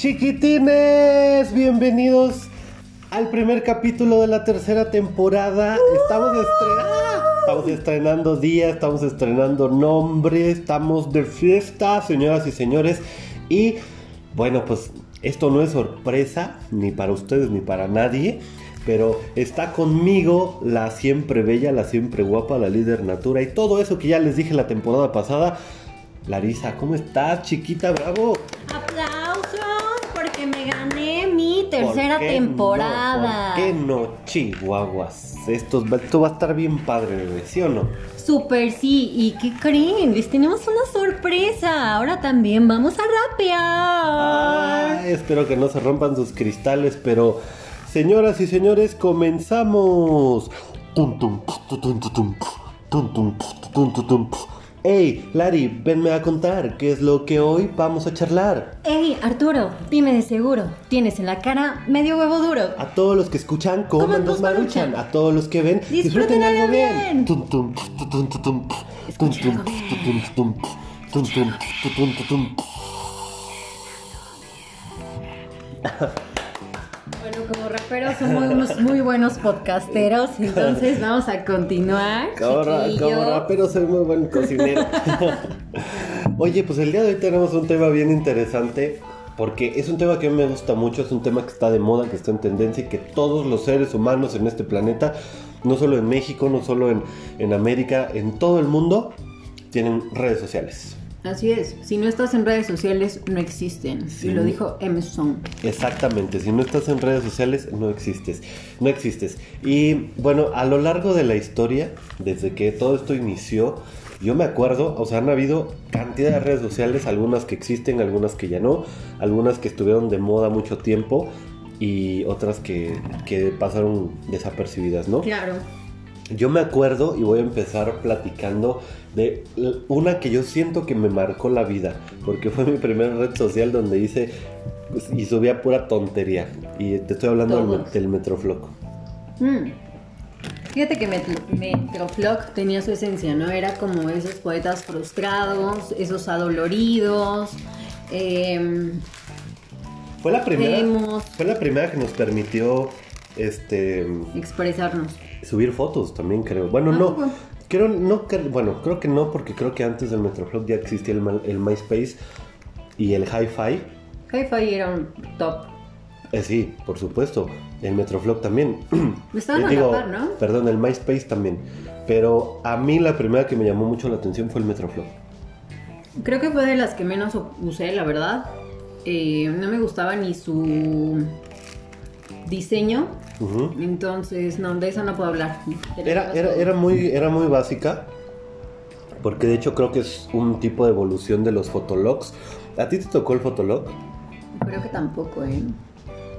Chiquitines, bienvenidos al primer capítulo de la tercera temporada. Estamos, estamos estrenando día, estamos estrenando nombre, estamos de fiesta, señoras y señores. Y bueno, pues esto no es sorpresa, ni para ustedes ni para nadie. Pero está conmigo la siempre bella, la siempre guapa, la líder natura y todo eso que ya les dije la temporada pasada. Larisa, ¿cómo estás, chiquita? ¡Bravo! Porque me gané mi tercera ¿Por qué temporada. No, ¿Por qué no, chihuahuas? Esto, esto va a estar bien padre, bebé, ¿sí o no? Super sí. ¿Y qué creen? Les tenemos una sorpresa. Ahora también vamos a rapear. Espero que no se rompan sus cristales, pero señoras y señores, comenzamos. Tum, tum, tum, tum, tum, tum, tum, tum, tum, tum, tum. Hey, Lari, venme a contar qué es lo que hoy vamos a charlar. Ey, Arturo, dime de seguro. Tienes en la cara medio huevo duro. A todos los que escuchan, coman dos maruchan. A todos los que ven, disfruten, Disfruten algo bien. bien. Raperos somos unos muy buenos podcasteros. Entonces vamos a continuar. Como, ra- chiquillo. como rapero soy muy buen cocinero. Oye, pues el día de hoy tenemos un tema bien interesante. Porque es un tema que a mí me gusta mucho, es un tema que está de moda, que está en tendencia y que todos los seres humanos en este planeta, no solo en México, no solo en, en América, en todo el mundo, tienen redes sociales. Así es, si no estás en redes sociales no existen. Sí. Y lo dijo Emerson. Exactamente, si no estás en redes sociales no existes, no existes. Y bueno, a lo largo de la historia, desde que todo esto inició, yo me acuerdo, o sea, han habido cantidad de redes sociales, algunas que existen, algunas que ya no, algunas que estuvieron de moda mucho tiempo y otras que, que pasaron desapercibidas, ¿no? Claro. Yo me acuerdo y voy a empezar platicando de una que yo siento que me marcó la vida, porque fue mi primera red social donde hice pues, y subía pura tontería. Y te estoy hablando del, del Metrofloc. Mm. Fíjate que Metro- Metroflog tenía su esencia, ¿no? Era como esos poetas frustrados, esos adoloridos. em, Fue la primera. Fue la primera que nos permitió este expresarnos. Subir fotos también creo. Bueno, ¿A no. Creo, no, bueno, creo que no, porque creo que antes del Metroflog ya existía el, el MySpace y el Hi-Fi. Hi-Fi era un top. Eh, sí, por supuesto. El Metroflog también. Estaban Eh, a la par, ¿no? Perdón, el MySpace también. Pero a mí la primera que me llamó mucho la atención fue el Metroflog. Creo que fue de las que menos usé, la verdad. Eh, no me gustaba ni su diseño. Entonces, no, de eso no puedo hablar. Era, era, era, muy, era muy básica. Porque de hecho creo que es un tipo de evolución de los fotologs. ¿A ti te tocó el fotolog? Creo que tampoco, ¿eh?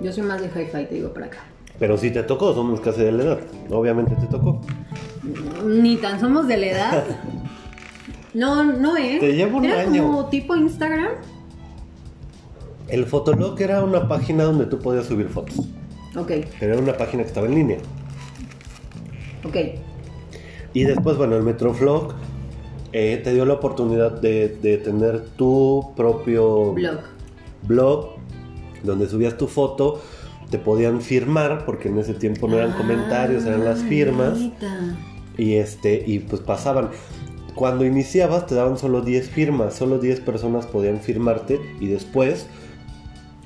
Yo soy más de hi-fi, te digo, para acá. Pero sí te tocó, somos casi de la edad. Obviamente te tocó. Ni tan somos de la edad. No, no, ¿eh? Te llevo un Era año. como tipo Instagram. El fotolog era una página donde tú podías subir fotos. Ok, Pero era una página que estaba en línea. ok. Y después, bueno, el Metroflog eh, te dio la oportunidad de, de tener tu propio Blog. blog donde subías tu foto, te podían firmar, porque en ese tiempo no eran Ah, comentarios, eran las firmas, y este, y pues pasaban. Cuando iniciabas te daban solo 10 firmas, solo 10 personas podían firmarte, y después,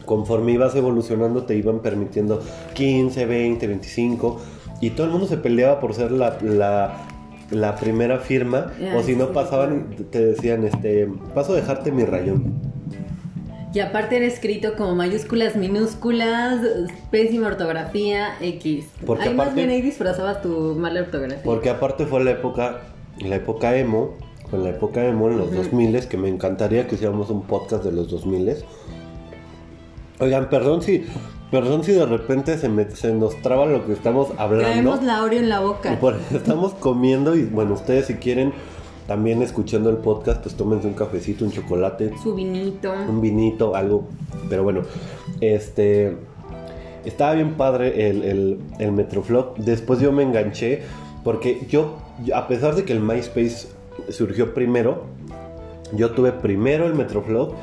conforme ibas evolucionando, te iban permitiendo 15, 20, 25, y todo el mundo se peleaba por ser la, la, la primera firma, Ah, o si no sí. pasaban, te decían, este, paso a dejarte mi rayón. Y aparte era escrito como mayúsculas, minúsculas, pésima ortografía, X. Porque Ahí más aparte- bien ahí disfrazabas tu mala ortografía. Porque aparte fue la época, la época emo, fue la época emo en los Ujú. 2000 que me encantaría que hiciéramos un podcast de los 2000 Oigan, perdón si, perdón si de repente se, me- se nos traba lo que estamos hablando. Traemos la Oreo en la boca. Estamos comiendo y bueno, ustedes si quieren también escuchando el podcast, pues tómense un cafecito, un chocolate, Su vinito. un vinito, algo. Pero bueno, este. Estaba bien padre el, el, el Metroflog. Después yo me enganché. Porque yo, a pesar de que el MySpace surgió primero, yo tuve primero el Metroflog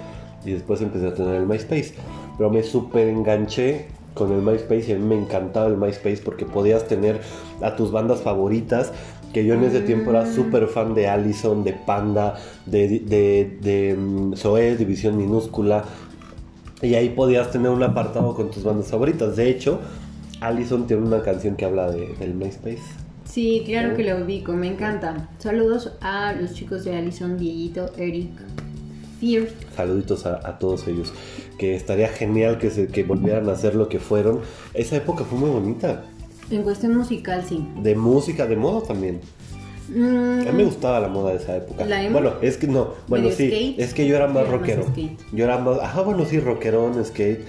y después empecé a tener el MySpace. Pero me súper enganché con el MySpace y a mí me encantaba el MySpace porque podías tener a tus bandas favoritas. Que yo en ese tiempo era Mm. súper fan de Allison, de Panda, de, de, de, mm, Zoé, División Minúscula. Y ahí podías tener un apartado con tus bandas favoritas. De hecho, Allison tiene una canción que habla de- del MySpace. Sí, claro que lo ubico, me encanta. Saludos a los chicos de Alison, Dieguito, Eric, Fear. Saluditos a, a todos ellos. Que estaría genial que, se, que volvieran a hacer lo que fueron. Esa época fue muy bonita. En cuestión musical, sí. De música, de moda también. Mm, A mí me gustaba la moda de esa época. ¿La emo? Bueno, es que no, bueno, ¿Medio sí, skate? es que yo era más Era más rockero. skate. Yo era más, ajá, bueno, sí, rockerón, skate.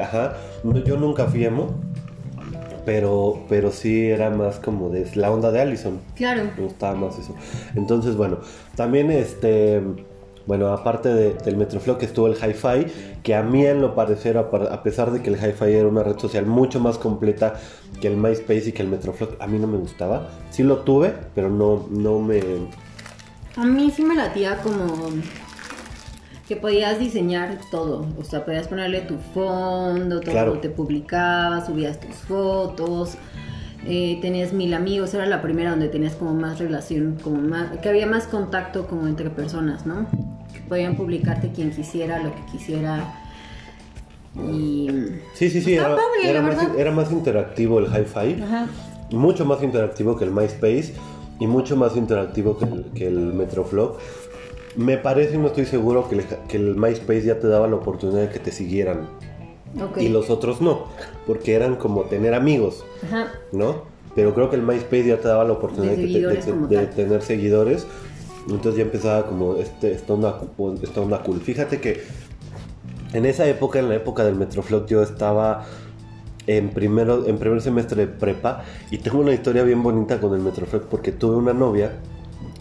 Ajá. No, Yo nunca fui emo, pero pero sí era más como de la onda de Allison. Claro. Me gustaba más eso. Entonces, bueno, también este. Bueno, aparte de- del Metroflow estuvo el Hi-Fi, que a mí en lo parecer, a, pesar de que el Hi-Fi era una red social mucho más completa que el MySpace y que el Metroflow, a mí no me gustaba. Sí lo tuve, pero no, no me... A mí sí me latía como que podías diseñar todo. O sea, podías ponerle tu fondo, todo Claro. te publicabas, subías tus fotos. Eh, tenías mil amigos, era la primera donde tenías como más relación, como más, que había más contacto como entre personas, ¿no? Que podían publicarte quien quisiera, lo que quisiera. Y... Sí, sí, sí, Está era, padre, era más, era más interactivo el Hi-Fi, Ajá. mucho más interactivo que el MySpace y mucho más interactivo que el, que el Metroflog. Me parece, y no estoy seguro, que el, que el MySpace ya te daba la oportunidad de que te siguieran. Ok. y los otros no, porque eran como tener amigos, Ajá. ¿no? Pero creo que el MySpace ya te daba la oportunidad De de, seguidores de- de tener seguidores, entonces ya empezaba como este, esta, onda, esta onda cool. Fíjate que en esa época, en la época del Metroflog, yo estaba en, primero, en primer semestre de prepa y tengo una historia bien bonita con el Metroflog porque tuve una novia,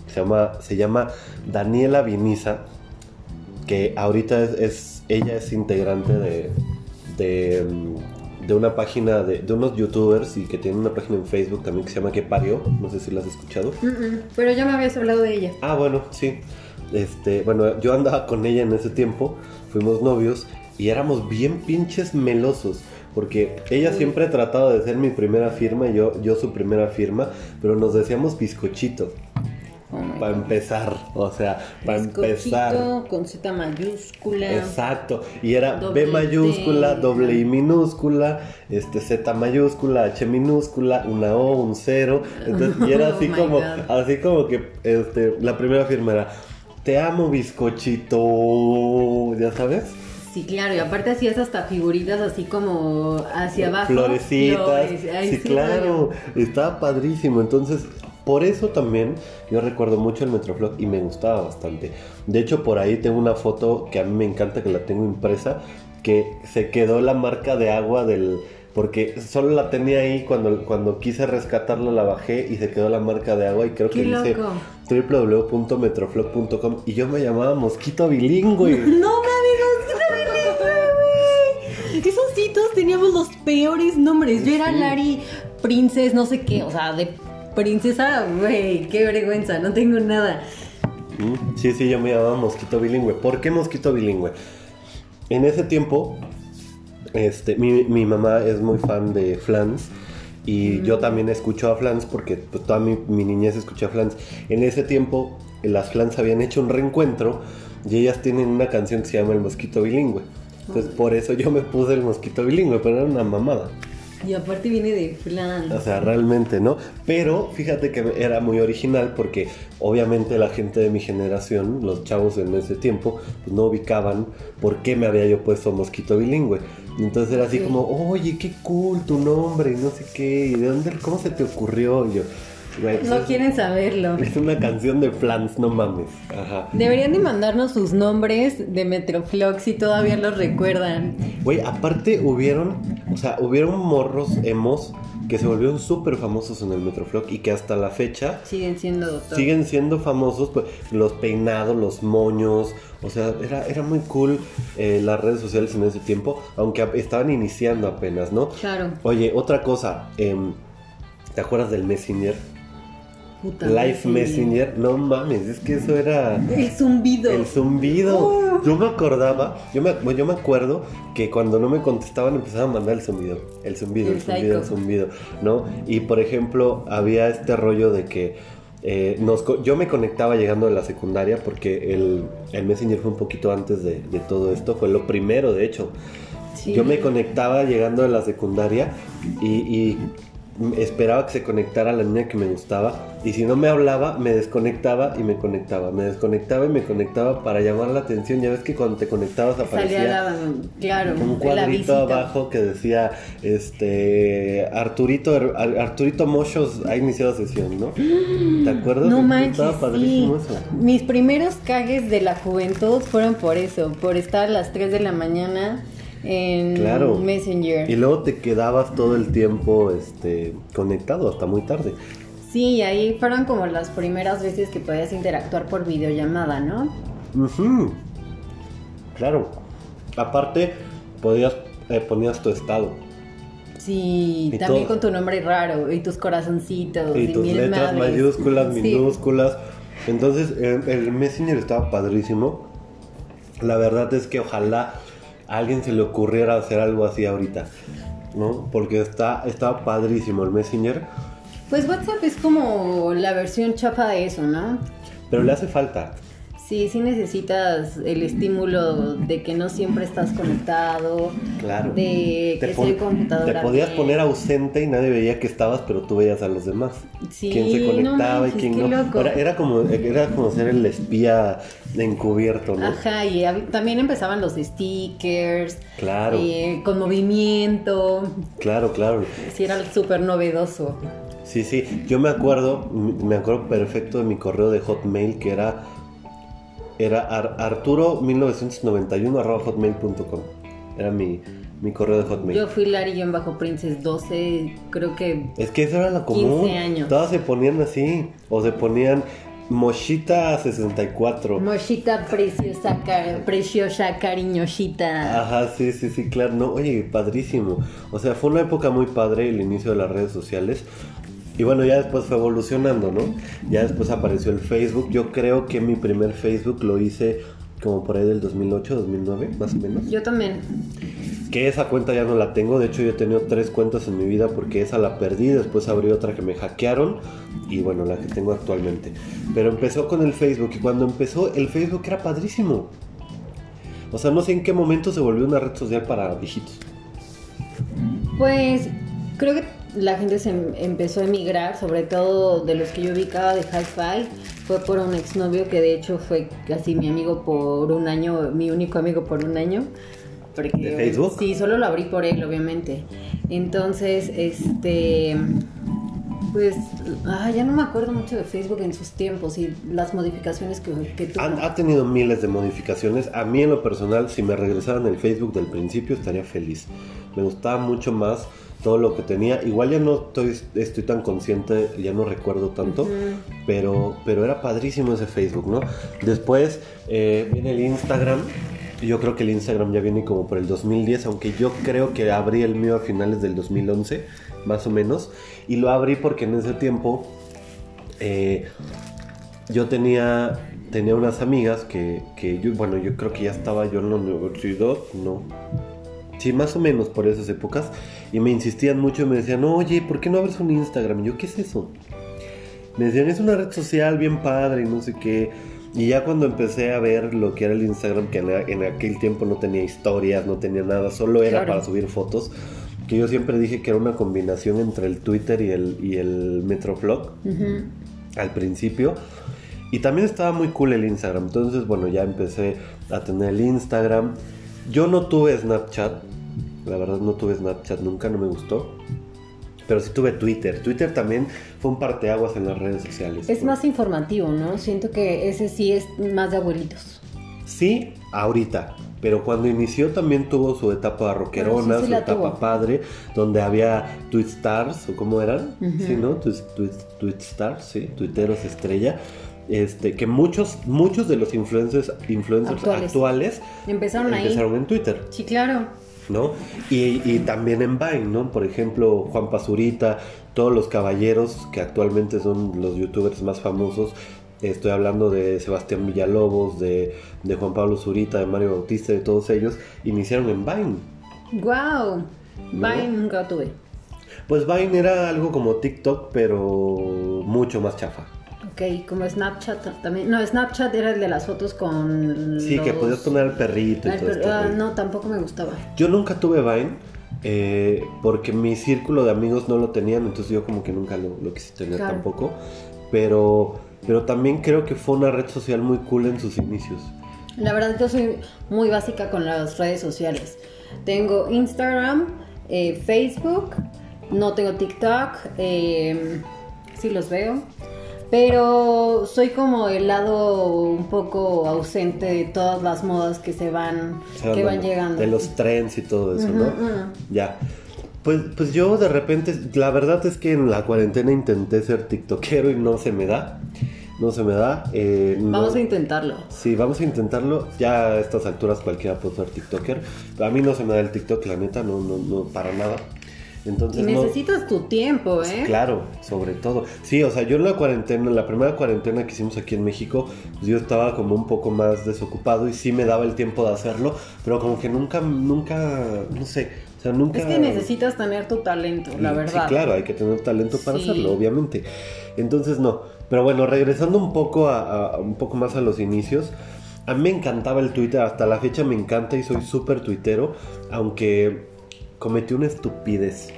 se llama, se llama Daniela Viniza, que ahorita es, es- ella es integrante de, de, mm, de una página de, de unos youtubers y que tiene una página en Facebook también que se llama Que Parió, no sé si la has escuchado. Pero ya me habías hablado de ella. Ah, bueno, sí. Este, bueno, yo andaba con ella en ese tiempo, fuimos novios y éramos bien pinches melosos. Porque ella siempre ha tratado de ser mi primera firma y yo, yo su primera firma, pero nos decíamos bizcochito. Oh Para empezar, o sea, para empezar. con Z mayúscula. Exacto, y era B mayúscula, T. doble I minúscula, este Z mayúscula, H minúscula, una O, un cero, entonces, y era Oh así como, así como que, este, la primera firma era, te amo bizcochito, ya sabes, Sí, claro, y aparte hacías hasta figuritas así como hacia abajo. florecitas, flores. Ay, sí, claro, estaba padrísimo, entonces, por eso también yo recuerdo mucho el Metroflog y me gustaba bastante. De hecho, por ahí tengo una foto que a mí me encanta, que la tengo impresa, que se quedó la marca de agua del... Porque solo la tenía ahí cuando, cuando quise rescatarla, la bajé y se quedó la marca de agua y creo que dice www.metroflog.com y yo me llamaba Mosquito Bilingüe. No mames, teníamos los peores nombres. Yo era. Lari Princess, no sé qué, o sea, de princesa, güey, qué vergüenza, no tengo nada. Mm, Sí, sí, yo me llamaba Mosquito Bilingüe. ¿Por qué Mosquito Bilingüe? En ese tiempo, este, mi, mi mamá es muy fan de Flans y yo también escucho a Flans porque pues, toda mi, mi niñez escuché a Flans. En ese tiempo, las Flans habían hecho un reencuentro y ellas tienen una canción que se llama El Mosquito Bilingüe. Entonces, por eso yo me puse el Mosquito Bilingüe, pero era una mamada. Y aparte viene de flan. O sea, realmente, ¿no? Pero fíjate que era muy original porque obviamente la gente de mi generación, los chavos en ese tiempo, pues no ubicaban por qué me había yo puesto mosquito bilingüe. Entonces era así Sí. como, oye, qué cool tu nombre y no sé qué, y de dónde, cómo se te ocurrió. Y yo, güey, No es- quieren saberlo. Es una canción de Flans, no mames. Ajá. Deberían de mandarnos sus nombres de Metroflog si todavía los recuerdan. Güey, aparte hubieron, o sea, hubieron morros emos que se volvieron súper famosos en el Metroflog y que hasta la fecha Siguen siendo doctor. siguen siendo famosos pues, los peinados, los moños, o sea, era, era muy cool eh, las redes sociales en ese tiempo, aunque estaban iniciando apenas, ¿no? Claro. Oye, otra cosa, em, ¿te acuerdas del Messenger? Puta, Live Messenger. No mames, es que eso era El zumbido. el zumbido. Oh. Yo me acordaba, yo me, yo me acuerdo que cuando no me contestaban empezaban a mandar el zumbido. El zumbido, el, El zumbido, el zumbido, ¿no? Y por ejemplo, había este rollo de que eh, nos yo me conectaba llegando de la secundaria porque el, el Messenger fue un poquito antes de, de todo esto, fue lo primero, de hecho. Sí. Yo me conectaba llegando de la secundaria y, y esperaba que se conectara la niña que me gustaba y si no me hablaba me desconectaba y me conectaba, me desconectaba y me conectaba para llamar la atención. Ya ves que cuando te conectabas aparecía la, claro, un cuadrito abajo que decía este Arturito Ar- Arturito Mochos ha iniciado sesión, ¿no? ¿Te acuerdas? No Estaba manches, sí. padrísimo eso. Mis primeros cagues de la juventud fueron por eso, por estar a las 3 de la mañana en Claro. Messenger. Y luego te quedabas todo el tiempo este conectado hasta muy tarde. Sí, ahí fueron como las primeras veces que podías interactuar por videollamada, ¿no? Ujú. Claro. Aparte, podías, eh, ponías tu estado. Sí, Y también todo. con tu nombre raro y tus corazoncitos y, Y tus mil letras madres. mayúsculas, Sí. minúsculas. Entonces, el, el Messenger estaba padrísimo. La verdad es que ojalá a alguien se le ocurriera hacer algo así ahorita. ¿No? Porque está, está padrísimo el Messenger. Pues WhatsApp es como la versión chafa de eso, ¿no? Pero le hace falta. Sí, sí necesitas el estímulo de que no siempre estás conectado, Claro. de que soy computadora. te podías bien. poner ausente y nadie veía que estabas, pero tú veías a los demás. Sí, quién se conectaba no y quién no. Era, era como, era como ser el espía encubierto, ¿no? Ajá, y también empezaban los stickers, Claro, eh, con movimiento, claro, claro. sí era súper novedoso. Sí, sí. Yo me acuerdo, me acuerdo perfecto de mi correo de Hotmail que era era ar- arturo1991 arroba hotmail.com. Era mi, mi correo de Hotmail. Yo fui Larry-Princess 12, creo que Es que eso era lo común. 15 años. Todas se ponían así. O se ponían Moshita64. Moshita preciosa, ca- preciosa, cariñosita. Ajá, sí, sí, sí, claro. No, oye, padrísimo. O sea, fue una época muy padre el inicio de las redes sociales. Y bueno, ya después fue evolucionando, ¿no? Ya después apareció el Facebook. Yo creo que mi primer Facebook lo hice como por ahí del 2008, 2009, más o menos. Yo también. Que esa cuenta ya no la tengo. De hecho, yo he tenido tres cuentas en mi vida porque esa la perdí. Después abrí otra que me hackearon. Y bueno, la que tengo actualmente. Pero empezó con el Facebook. Y cuando empezó, el Facebook era padrísimo. O sea, no sé en qué momento se volvió una red social para viejitos. Pues creo que la gente se em- empezó a emigrar, sobre todo de los que yo ubicaba de Hi-Fi. Fue por un exnovio que de hecho fue casi mi amigo por un año, mi único amigo por un año. Porque, ¿De Facebook? Sí, solo lo abrí por él, obviamente. Entonces, este. Pues, ah, ya no me acuerdo mucho de Facebook en sus tiempos y las modificaciones que, que tuvo. Han- ha tenido miles de modificaciones. A mí en lo personal, si me regresaran el Facebook del principio, estaría feliz. Me gustaba mucho más todo lo que tenía. Igual ya no estoy, estoy tan consciente, ya no recuerdo tanto, pero, pero era padrísimo ese Facebook, ¿no? Después eh, viene el Instagram. Yo creo que el Instagram ya viene como por el 2010, aunque yo creo que abrí el mío a finales del 2011, más o menos. Y lo abrí porque en ese tiempo eh, yo tenía, tenía unas amigas que, que yo, bueno, yo creo que ya estaba yo en la universidad, no. Sí, más o menos por esas épocas. Y me insistían mucho y me decían, oye, ¿por qué no abres un Instagram? Y yo, ¿qué es eso? Me decían, es una red social bien padre y no sé qué. Y ya cuando empecé a ver lo que era el Instagram, que en, aquel tiempo no tenía historias, no tenía nada, solo era Claro. para subir fotos, que yo siempre dije que era una combinación entre el Twitter y el, y el Metroflog Ujú. al principio. Y también estaba muy cool el Instagram. Entonces, bueno, ya empecé a tener el Instagram. Yo no tuve Snapchat. La verdad no tuve Snapchat nunca, no me gustó. Pero sí tuve Twitter. Twitter también fue un parteaguas en las redes sociales. Es más informativo, ¿no? Siento que ese sí es más de abuelitos. Sí, ahorita. Pero cuando inició también tuvo su etapa rockerona, Ah, sí, sí su etapa tuvo. padre, donde había tweet stars, o cómo eran, sí, ¿no? Tweet, tweet- tweet stars, sí, tuiteros estrella. Este, que muchos, muchos de los influencers, influencers Actuales. actuales, Empezaron ahí. empezaron en Twitter. Sí, claro. ¿No? Y, y también en Vine, ¿no? Por ejemplo, Juan Pazurita, todos los caballeros que actualmente son los youtubers más famosos. Estoy hablando de Sebastián Villalobos, de, de Juan Pablo Zurita, de Mario Bautista, de todos ellos, iniciaron en Vine. Wow. ¿No? Vine nunca tuve. Pues Vine era algo como TikTok, pero mucho más chafa. Ok, como Snapchat también. No, Snapchat era el de las fotos con. Sí, que los- podías poner al perrito y todo pero- esto. ah, no, tampoco me gustaba. Yo nunca tuve Vine eh, porque mi círculo de amigos no lo tenían, entonces yo como que nunca lo, lo quise tener Claro. tampoco. Pero, pero también creo que fue una red social muy cool en sus inicios. La verdad, yo soy muy básica con las redes sociales. Tengo Instagram, eh, Facebook, no tengo TikTok, eh, sí los veo, pero soy como el lado un poco ausente de todas las modas que se van, O sea, que van llegando. De los trends y todo eso, ¿no? Ya. Pues, pues yo de repente, la verdad es que en la cuarentena intenté ser tiktokero y no se me da. No se me da. eh, no- Vamos a intentarlo. Sí, vamos a intentarlo. Ya a estas alturas cualquiera puede ser TikToker. A mí no se me da el TikTok, la neta, no, no, no, para nada. Y Entonces no. necesitas tu tiempo, ¿eh? Claro, sobre todo. Sí, o sea, yo en la cuarentena, en la primera cuarentena que hicimos aquí en México, pues yo estaba como un poco más desocupado y sí me daba el tiempo de hacerlo, pero como que nunca, nunca, no sé, o sea, nunca... Es que necesitas tener tu talento, la verdad. Sí, claro, hay que tener talento para Sí. hacerlo, obviamente. Entonces no. Pero bueno, regresando un poco a, a- un poco más a los inicios. A mí me encantaba el Twitter, hasta la fecha me encanta y soy súper tuitero, aunque cometí una estupidez.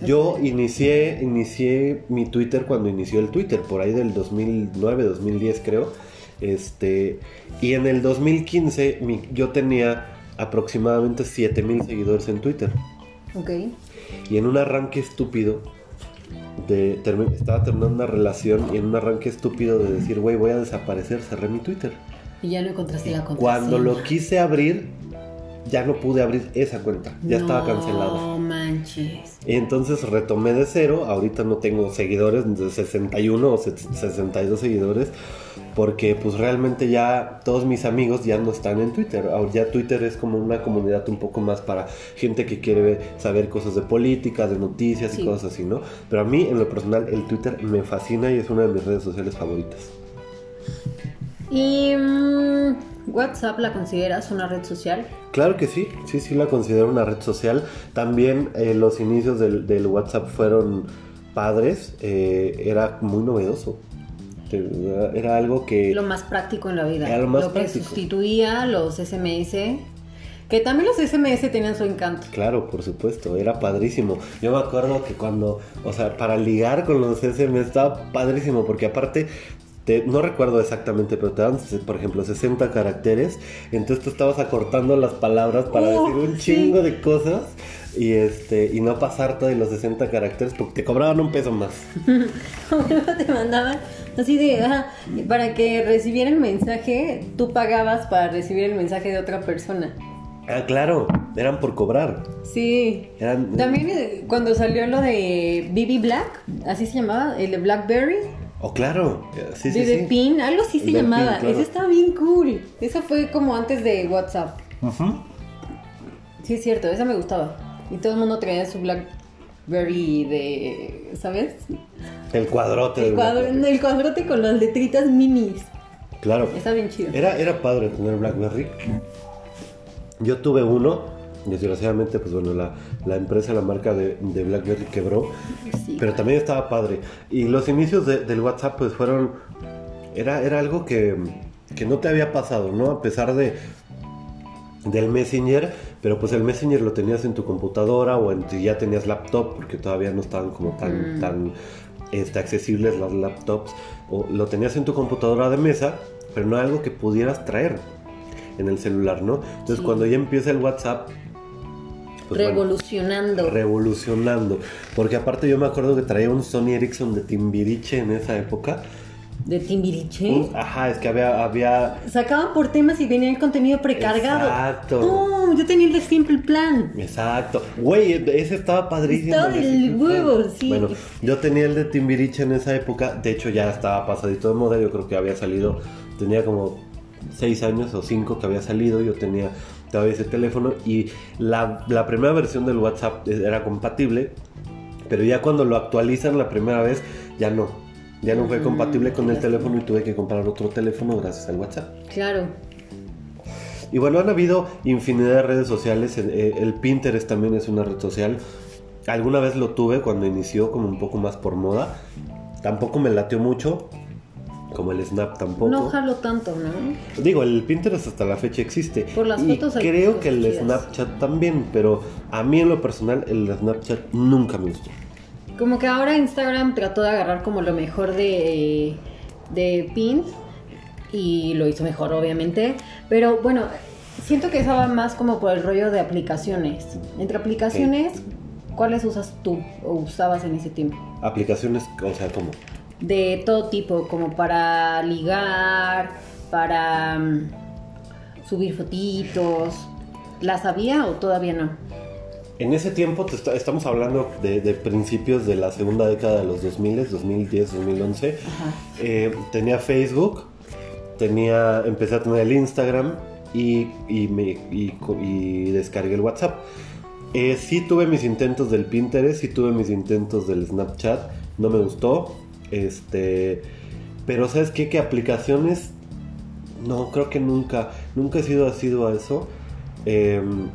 Yo inicié, inicié mi Twitter cuando inició el Twitter, por ahí del 2009, 2010 creo. Este, y en el 2015 mi- yo tenía aproximadamente 7000 seguidores en Twitter. Ok. Y en un arranque estúpido, de, estaba terminando una relación y en un arranque estúpido de decir, güey, voy a desaparecer, cerré mi Twitter. Y ya no encontraste la contraseña. Cuando lo quise abrir, ya no pude abrir esa cuenta, ya estaba cancelada. No manches. Y entonces retomé de cero, ahorita no tengo seguidores, de 61 o 62 seguidores, porque pues realmente ya todos mis amigos ya no están en Twitter. Ahora ya Twitter es como una comunidad un poco más para gente que quiere saber cosas de política, de noticias Sí. y cosas así, ¿no? Pero a mí en lo personal el Twitter me fascina y es una de mis redes sociales favoritas. ¿Y mm, WhatsApp la consideras una red social? Claro que sí, sí, sí la considero una red social. También eh, los inicios del, del WhatsApp fueron padres, eh, era muy novedoso. Era, algo que... Lo más práctico en la vida. Era lo más que práctico. sustituía los SMS. Que también los SMS tenían su encanto. Claro, por supuesto, era padrísimo. Yo me acuerdo que cuando, o sea, para ligar con los SMS estaba padrísimo, porque aparte, te- no recuerdo exactamente, pero te dan, por ejemplo, 60 caracteres, entonces tú estabas acortando las palabras para Uh, decir un sí. chingo de cosas y este y no pasarte de los 60 caracteres porque te cobraban un peso más. te mandaban así de, ajá, para que recibiera el mensaje, tú pagabas para recibir el mensaje de otra persona. Ah, claro, eran por cobrar. Sí. Eran, También eh, cuando salió lo de BB Black, así se llamaba, el de Blackberry, Oh, claro. Sí, sí, de sí. Pin, algo así se llamaba. Claro. Eso estaba bien cool. Eso fue como antes de WhatsApp. Ujú. Sí, es cierto, esa me gustaba. Y todo el mundo traía su Blackberry de, ¿sabes? El cuadrote. El, cuadro, el cuadrote con las letritas minis. Claro. Está bien chido. Era, era padre tener Blackberry. Yo tuve uno. Desgraciadamente, pues bueno, la, la empresa, la marca de, de Blackberry quebró. Sí. Pero también estaba padre. Y los inicios de- del WhatsApp, pues fueron. Era, era algo que, que no te había pasado, ¿no? A pesar de del Messenger, pero pues el Messenger lo tenías en tu computadora o en si ya tenías laptop, porque todavía no estaban como tan, Mm. tan este, accesibles las laptops, o lo tenías en tu computadora de mesa, pero no algo que pudieras traer en el celular, ¿no? Entonces Sí. cuando ya empieza el WhatsApp, pues, bueno, Revolucionando. revolucionando, porque aparte yo me acuerdo que traía un Sony Ericsson de Timbiriche en esa época. de Timbiriche. Ajá, es que había, había Sacaban por temas y venía el contenido precargado. Exacto. No, yo tenía el de Simple Plan. Exacto. Güey, ese estaba padrísimo. Estaba el Plan. huevo, sí. Bueno, yo tenía el de Timbiriche en esa época. De hecho, ya estaba pasadito de moda. Yo creo que había salido, tenía como 6 años o 5 que había salido. Yo tenía todavía ese teléfono y la, la primera versión del WhatsApp era compatible, pero ya cuando lo actualizan la primera vez, ya no. Ya no fue compatible con el teléfono y tuve que comprar otro teléfono gracias al WhatsApp. Claro. Y bueno, han habido infinidad de redes sociales. El, eh, el Pinterest también es una red social. Alguna vez lo tuve cuando inició como un poco más por moda. Tampoco me latió mucho. Como el Snap tampoco. No jalo tanto, ¿no? Digo, el Pinterest hasta la fecha existe. Por las y fotos creo que el chidas. Snapchat también, pero a mí en lo personal el Snapchat nunca me gustó. Como que ahora Instagram trató de agarrar como lo mejor de, de Pins y lo hizo mejor, obviamente. Pero bueno, siento que eso va más como por el rollo de aplicaciones. Entre aplicaciones, ¿cuáles usas tú o usabas en ese tiempo? Aplicaciones, o sea, como De todo tipo, como para ligar, para mm, subir fotitos. ¿Las había o todavía no? En ese tiempo, te está- estamos hablando de, de principios de la segunda década de los 2000, 2010, 2011. Ajá. Eh, tenía Facebook, tenía, empecé a tener el Instagram y, y, me, y, y descargué el WhatsApp. Eh, sí tuve mis intentos del Pinterest, sí tuve mis intentos del Snapchat, no me gustó. Este, pero ¿sabes qué? Que aplicaciones, no, creo que nunca, nunca he sido asiduo a eso. Em,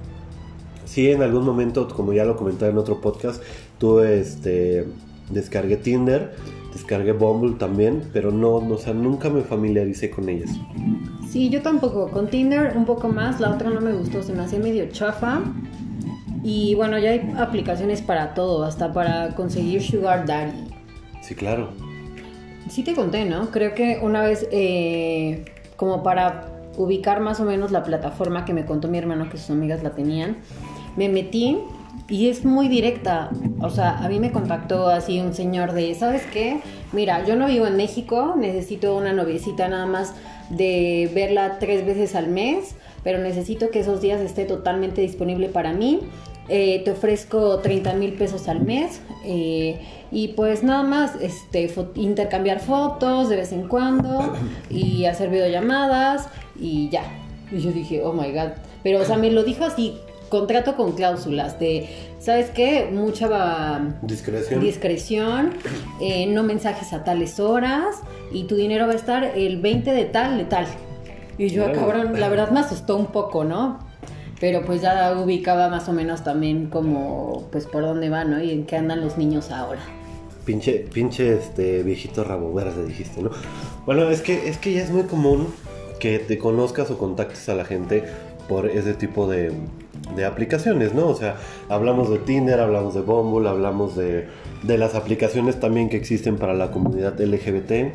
sí, en algún momento, como ya lo comenté en otro podcast, tuve este, descargué Tinder, descargué Bumble también, pero no, no, o sea, nunca me familiaricé con ellas. Sí, yo tampoco. Con Tinder un poco más, la otra no me gustó, se me hacía medio chafa. Y bueno, ya hay aplicaciones para todo, hasta para conseguir Sugar Daddy. Sí, claro. Sí te conté, ¿no? Creo que una vez, eh, como para ubicar más o menos la plataforma que me contó mi hermano que sus amigas la tenían, me metí y es muy directa. O sea, a mí me contactó así un señor de, ¿sabes qué? Mira, yo no vivo en México, necesito una noviecita nada más de verla tres veces al mes, pero necesito que esos días esté totalmente disponible para mí. Eh, te ofrezco 30 mil pesos al mes eh, y pues nada más este, fo- intercambiar fotos de vez en cuando y hacer videollamadas y ya. Y yo dije, oh my god. Pero o sea, me lo dijo así, contrato con cláusulas de, ¿sabes qué? Mucha va- Discreción. discreción, eh, no mensajes a tales horas y tu dinero va a estar el 20 de tal, de tal. Y yo, Órale. cabrón, la verdad me asustó un poco, ¿no? Pero pues ya ubicaba más o menos también como, pues por dónde van, ¿no? Y en qué andan los niños ahora. Pinche, pinche este viejito rabo verde, dijiste, ¿no? Bueno, es que, es que ya es muy común que te conozcas o contactes a la gente por ese tipo de, de aplicaciones, ¿no? O sea, hablamos de Tinder, hablamos de Bumble, hablamos de, de las aplicaciones también que existen para la comunidad LGBT,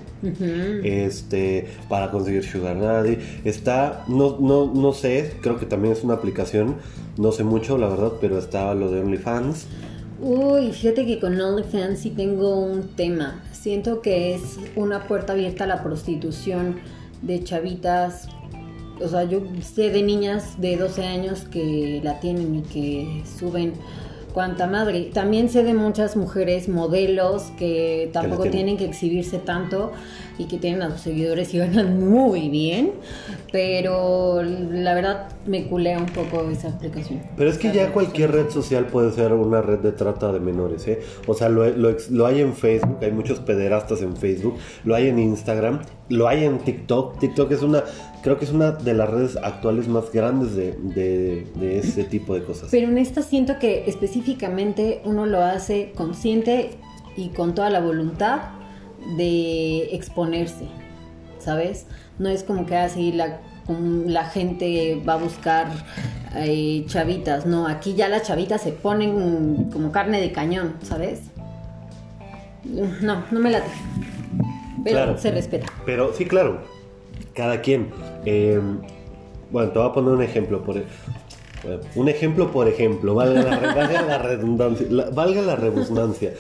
este, para conseguir Sugar Daddy. Está, no, no, no sé, creo que también es una aplicación, no sé mucho, la verdad, pero está lo de OnlyFans. Uy, fíjate que con OnlyFans sí tengo un tema. Siento que es una puerta abierta a la prostitución de chavitas. O sea, yo sé de niñas de 12 años que la tienen y que suben cuanta madre. También sé de muchas mujeres modelos que tampoco tienen. tienen que exhibirse tanto y que tienen a sus seguidores y ganan muy bien. Pero la verdad me culea un poco esa aplicación. Pero es que ya cualquier red social puede ser una red de trata de menores, ¿eh? O sea, lo, lo ex- lo hay en Facebook, hay muchos pederastas en Facebook, lo hay en Instagram, lo hay en TikTok. TikTok es una, creo que es una de las redes actuales más grandes de, de, de ese tipo de cosas. Pero en esta siento que específicamente uno lo hace consciente y con toda la voluntad de exponerse, ¿sabes? No es como que así la, um, la gente va a buscar eh, chavitas, no, aquí ya las chavitas se ponen como carne de cañón, ¿sabes? No, no me late. Pero Claro. se respeta. Pero sí, claro, cada quien. Eh, bueno, te voy a poner un ejemplo. Por, bueno, un ejemplo, por ejemplo, valga la, redundancia, valga la redundancia.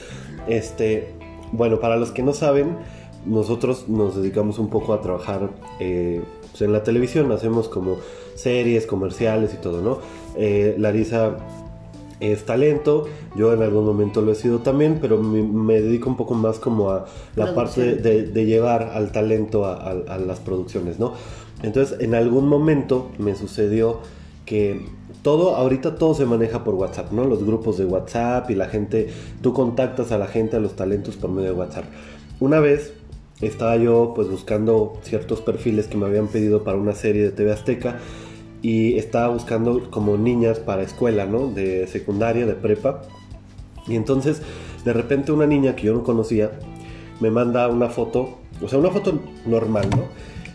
Este, bueno, para los que no saben, nosotros nos dedicamos un poco a trabajar eh, pues, en la televisión, hacemos como series, comerciales y todo, ¿no? Eh, Larisa es talento, yo en algún momento lo he sido también, pero me, me dedico un poco más como a la parte de, de llevar al talento a, a- a las producciones, ¿no? Entonces, en algún momento me sucedió que todo, ahorita todo se maneja por WhatsApp, ¿no? Los grupos de WhatsApp y la gente, tú contactas a la gente, a los talentos por medio de WhatsApp. Una vez estaba yo pues buscando ciertos perfiles que me habían pedido para una serie de TV Azteca y estaba buscando como niñas para escuela, ¿no? De secundaria, de prepa. Y entonces de repente una niña que yo no conocía me manda una foto, o sea, una foto normal, ¿no?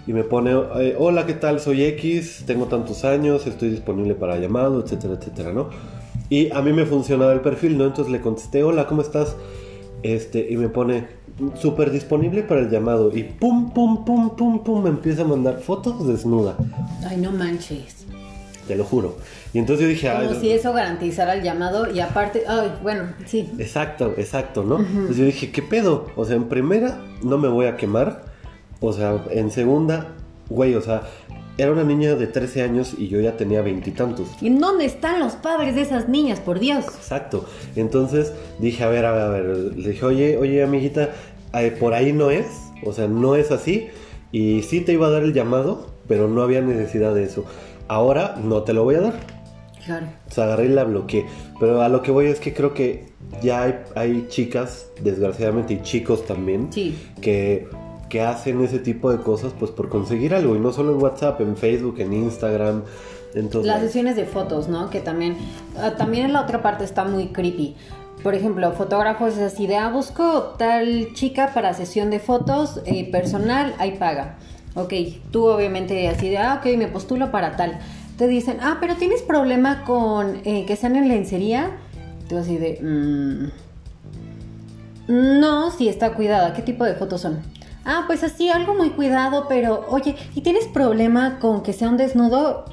Y me pone, eh, hola, ¿qué tal? Soy X, tengo tantos años, estoy disponible para llamado, etcétera, etcétera, ¿no? Y a mí me funcionaba el perfil, ¿no? Entonces le contesté, hola, ¿cómo estás? Este, y me pone, súper disponible para el llamado. Y pum, pum, pum, pum, pum, me empieza a mandar fotos desnuda. Ay, no manches. Te lo juro. Y entonces yo dije, Como ay, si eso garantizara el llamado y aparte, ay, bueno, sí. Exacto, exacto, ¿no? Entonces yo dije, ¿qué pedo? O sea, en primera no me voy a quemar. O sea, en segunda, güey, o sea, era una niña de 13 años y yo ya tenía veintitantos. ¿Y en dónde están los padres de esas niñas, por Dios? Exacto. Entonces dije, a ver, a ver, a ver. Le dije, oye, oye, amiguita, eh, por ahí no es. O sea, no es así. Y sí te iba a dar el llamado, pero no había necesidad de eso. Ahora no te lo voy a dar. Claro. O sea, agarré y la bloqueé. Pero a lo que voy es que creo que ya hay, hay chicas, desgraciadamente, y chicos también, Sí. que, que hacen ese tipo de cosas pues por conseguir algo. Y no solo en WhatsApp, en Facebook, en Instagram. Entonces, Las sesiones de fotos, ¿no? Que también, ah, también en la otra parte está muy creepy. Por ejemplo, fotógrafos es así de, ah, busco tal chica para sesión de fotos eh, personal, ahí paga. Ok, tú obviamente así de, ah, ok, me postulo para tal. Te dicen, ah, pero tienes problema con eh, que sean en lencería. Tú así de, "Mm, no, sí está cuidada. ¿Qué tipo de fotos son? Ah, pues así, algo muy cuidado, pero oye, ¿y tienes problema con que sea un desnudo?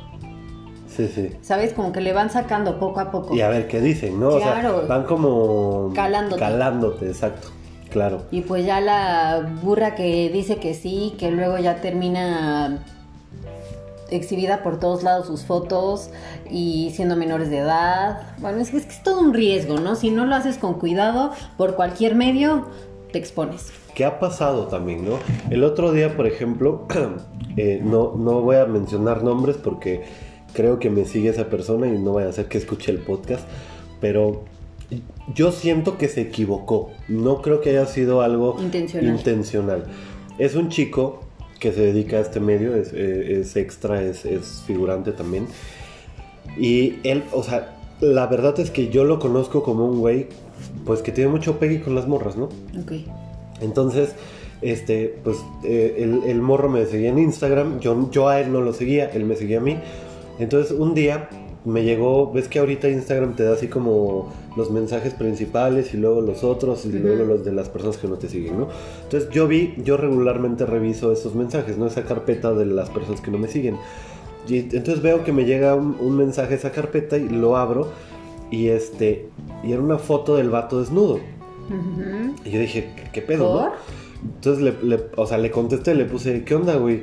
sí, sí. ¿Sabes? Como que le van sacando poco a poco. Y a ver qué dicen, ¿no? O Claro. sea, van como... Calándote. Calándote, exacto. Claro. Y pues ya la burra que dice que sí, que luego ya termina exhibida por todos lados sus fotos y siendo menores de edad. Bueno, es que es, que es todo un riesgo, ¿no? Si no lo haces con cuidado, por cualquier medio, te expones. ¿Qué ha pasado también, no? El otro día, por ejemplo, eh, no, no voy a mencionar nombres porque creo que me sigue esa persona y no voy a hacer que escuche el podcast, pero yo siento que se equivocó. No creo que haya sido algo Intencional. intencional. Es un chico que se dedica a este medio, es, eh, es extra, es, es figurante también. Y él, o sea, la verdad es que yo lo conozco como un güey, pues que tiene mucho pegue con las morras, ¿no? Ok. Entonces, este, pues eh, el, el morro me seguía en Instagram, yo, yo a él no lo seguía, él me seguía a mí. Entonces un día me llegó, ves que ahorita Instagram te da así como los mensajes principales y luego los otros y luego los de las personas que no te siguen, ¿no? Entonces yo vi, yo regularmente reviso esos mensajes, ¿no? Esa carpeta de las personas que no me siguen. Y entonces veo que me llega un, un mensaje a esa carpeta y lo abro y este, y era una foto del vato desnudo. Y yo dije, ¿qué, qué pedo, no? ¿Por? Entonces le, le- o sea, le contesté, le puse, ¿qué onda, güey?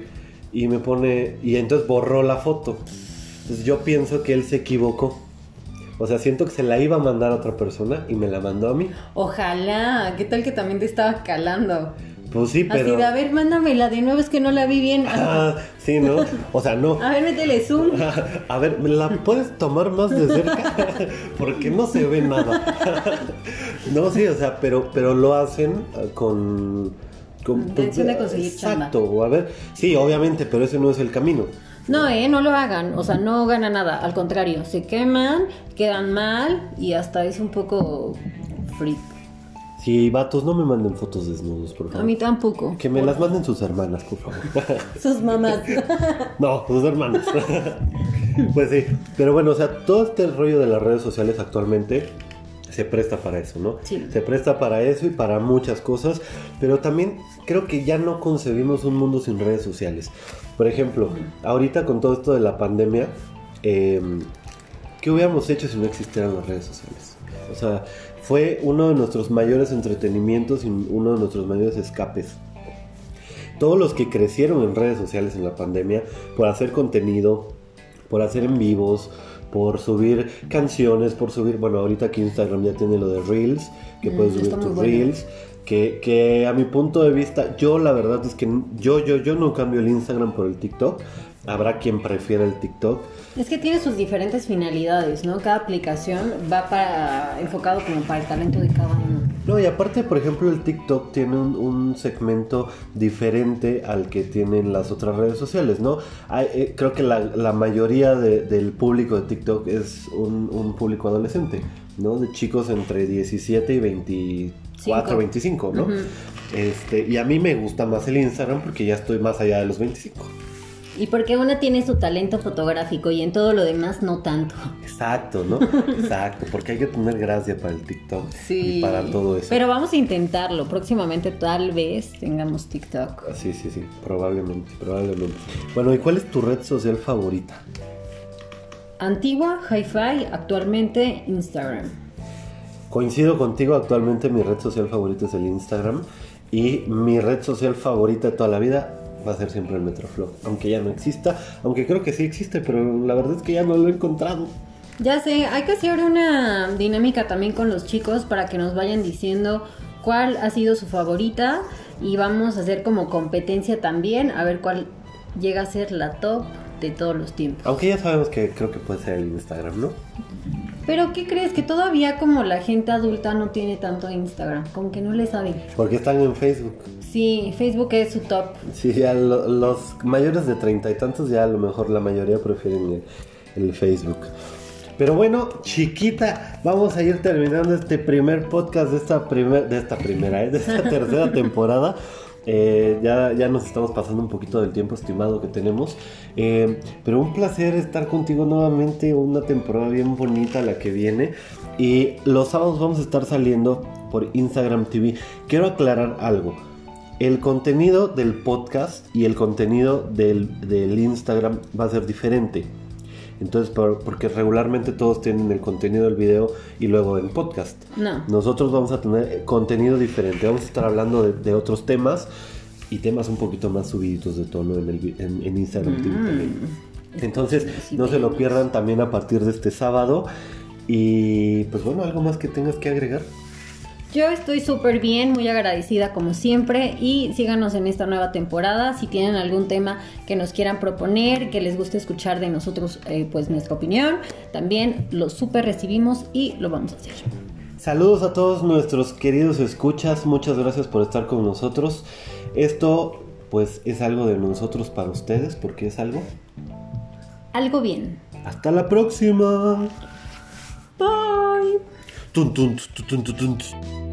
Y me pone, y entonces borró la foto. Entonces yo pienso que él se equivocó. O sea, siento que se la iba a mandar a otra persona y me la mandó a mí. Ojalá. ¿Qué tal que también te estaba calando? Pues sí, pero... Así de, a ver, mándamela de nuevo, es que no la vi bien. Ah, sí, ¿no? O sea, no. A ver, métele zoom. A ver, ¿me la puedes tomar más de cerca? Porque no se ve nada. No, sí, o sea, pero, pero lo hacen eh, con... con Intención de conseguir chamba. Exacto, o a ver, sí, obviamente, pero ese no es el camino. No, eh, no lo hagan. O sea, no gana nada. Al contrario, se queman, quedan mal y hasta es un poco freak. Sí, vatos, no me manden fotos desnudos, por A favor. mí tampoco. Que me las manden sus hermanas, por favor. Sus mamás. no, sus hermanas. pues sí, pero bueno, o sea, todo este rollo de las redes sociales actualmente se presta para eso, ¿no? Sí. Se presta para eso y para muchas cosas, pero también creo que ya no concebimos un mundo sin redes sociales. Por ejemplo, ahorita con todo esto de la pandemia, eh, ¿qué hubiéramos hecho si no existieran las redes sociales? O sea, fue uno de nuestros mayores entretenimientos y uno de nuestros mayores escapes. Todos los que crecieron en redes sociales en la pandemia por hacer contenido, por hacer en vivos, por subir canciones, por subir, bueno, ahorita aquí Instagram ya tiene lo de Reels, que Mm, puedes subir tus bueno. Reels. Que, que a mi punto de vista, yo la verdad es que yo, yo, yo no cambio el Instagram por el TikTok. Habrá quien prefiera el TikTok. Es que tiene sus diferentes finalidades, ¿no? Cada aplicación va para enfocado como para el talento de cada uno. No, y aparte, por ejemplo, el TikTok tiene un, un segmento diferente al que tienen las otras redes sociales, ¿no? Hay, eh, creo que la, la mayoría de- del público de TikTok es un, un público adolescente, ¿no? De chicos entre 17 y 24, Cinco. 25, ¿no? Este, y a mí me gusta más el Instagram porque ya estoy más allá de los 25. Y porque una tiene su talento fotográfico y en todo lo demás no tanto. Exacto, ¿no? Exacto, porque hay que tener gracia para el TikTok y para todo eso. Pero vamos a intentarlo. Próximamente tal vez tengamos TikTok. Ah, Sí, sí, sí, probablemente, probablemente. Bueno, ¿y cuál es tu red social favorita? Antigua, hi-fi, actualmente Instagram. Coincido contigo, actualmente mi red social favorita es el Instagram y mi red social favorita de toda la vida va a ser siempre el Metroflog, aunque ya no exista, aunque creo que sí existe, pero la verdad es que ya no lo he encontrado. Ya sé, hay que hacer una dinámica también con los chicos para que nos vayan diciendo cuál ha sido su favorita y vamos a hacer como competencia también a ver cuál llega a ser la top de todos los tiempos. Aunque ya sabemos que creo que puede ser el Instagram, ¿no? Pero ¿qué crees? Que todavía como la gente adulta no tiene tanto Instagram, como que no le saben. Porque están en Facebook. Sí, Facebook es su top. Sí, ya lo- los mayores de treinta y tantos ya a lo mejor la mayoría prefieren el, el Facebook. Pero bueno, chiquita, vamos a ir terminando este primer podcast de esta, primer, de esta primera, ¿eh? de esta tercera temporada. Eh, ya, ya nos estamos pasando un poquito del tiempo estimado que tenemos. Eh, pero un placer estar contigo nuevamente. Una temporada bien bonita la que viene. Y los sábados vamos a estar saliendo por Instagram TV. Quiero aclarar algo. El contenido del podcast y el contenido del, del Instagram va a ser diferente. Entonces, por- porque regularmente todos tienen el contenido del video y luego el podcast. No. Nosotros vamos a tener contenido diferente. Vamos a estar hablando de, de otros temas y temas un poquito más subiditos de tono en, el, en, en Instagram TV también. Entonces, no se lo pierdan también a partir de este sábado. Y pues bueno, algo más que tengas que agregar. Yo estoy súper bien, muy agradecida como siempre y síganos en esta nueva temporada. Si tienen algún tema que nos quieran proponer, que les guste escuchar de nosotros, eh, pues nuestra opinión, también lo súper recibimos y lo vamos a hacer. Saludos a todos nuestros queridos escuchas, muchas gracias por estar con nosotros. Esto pues es algo de nosotros para ustedes porque es algo. Algo bien. Hasta la próxima. Bye. Tun, tun, tun.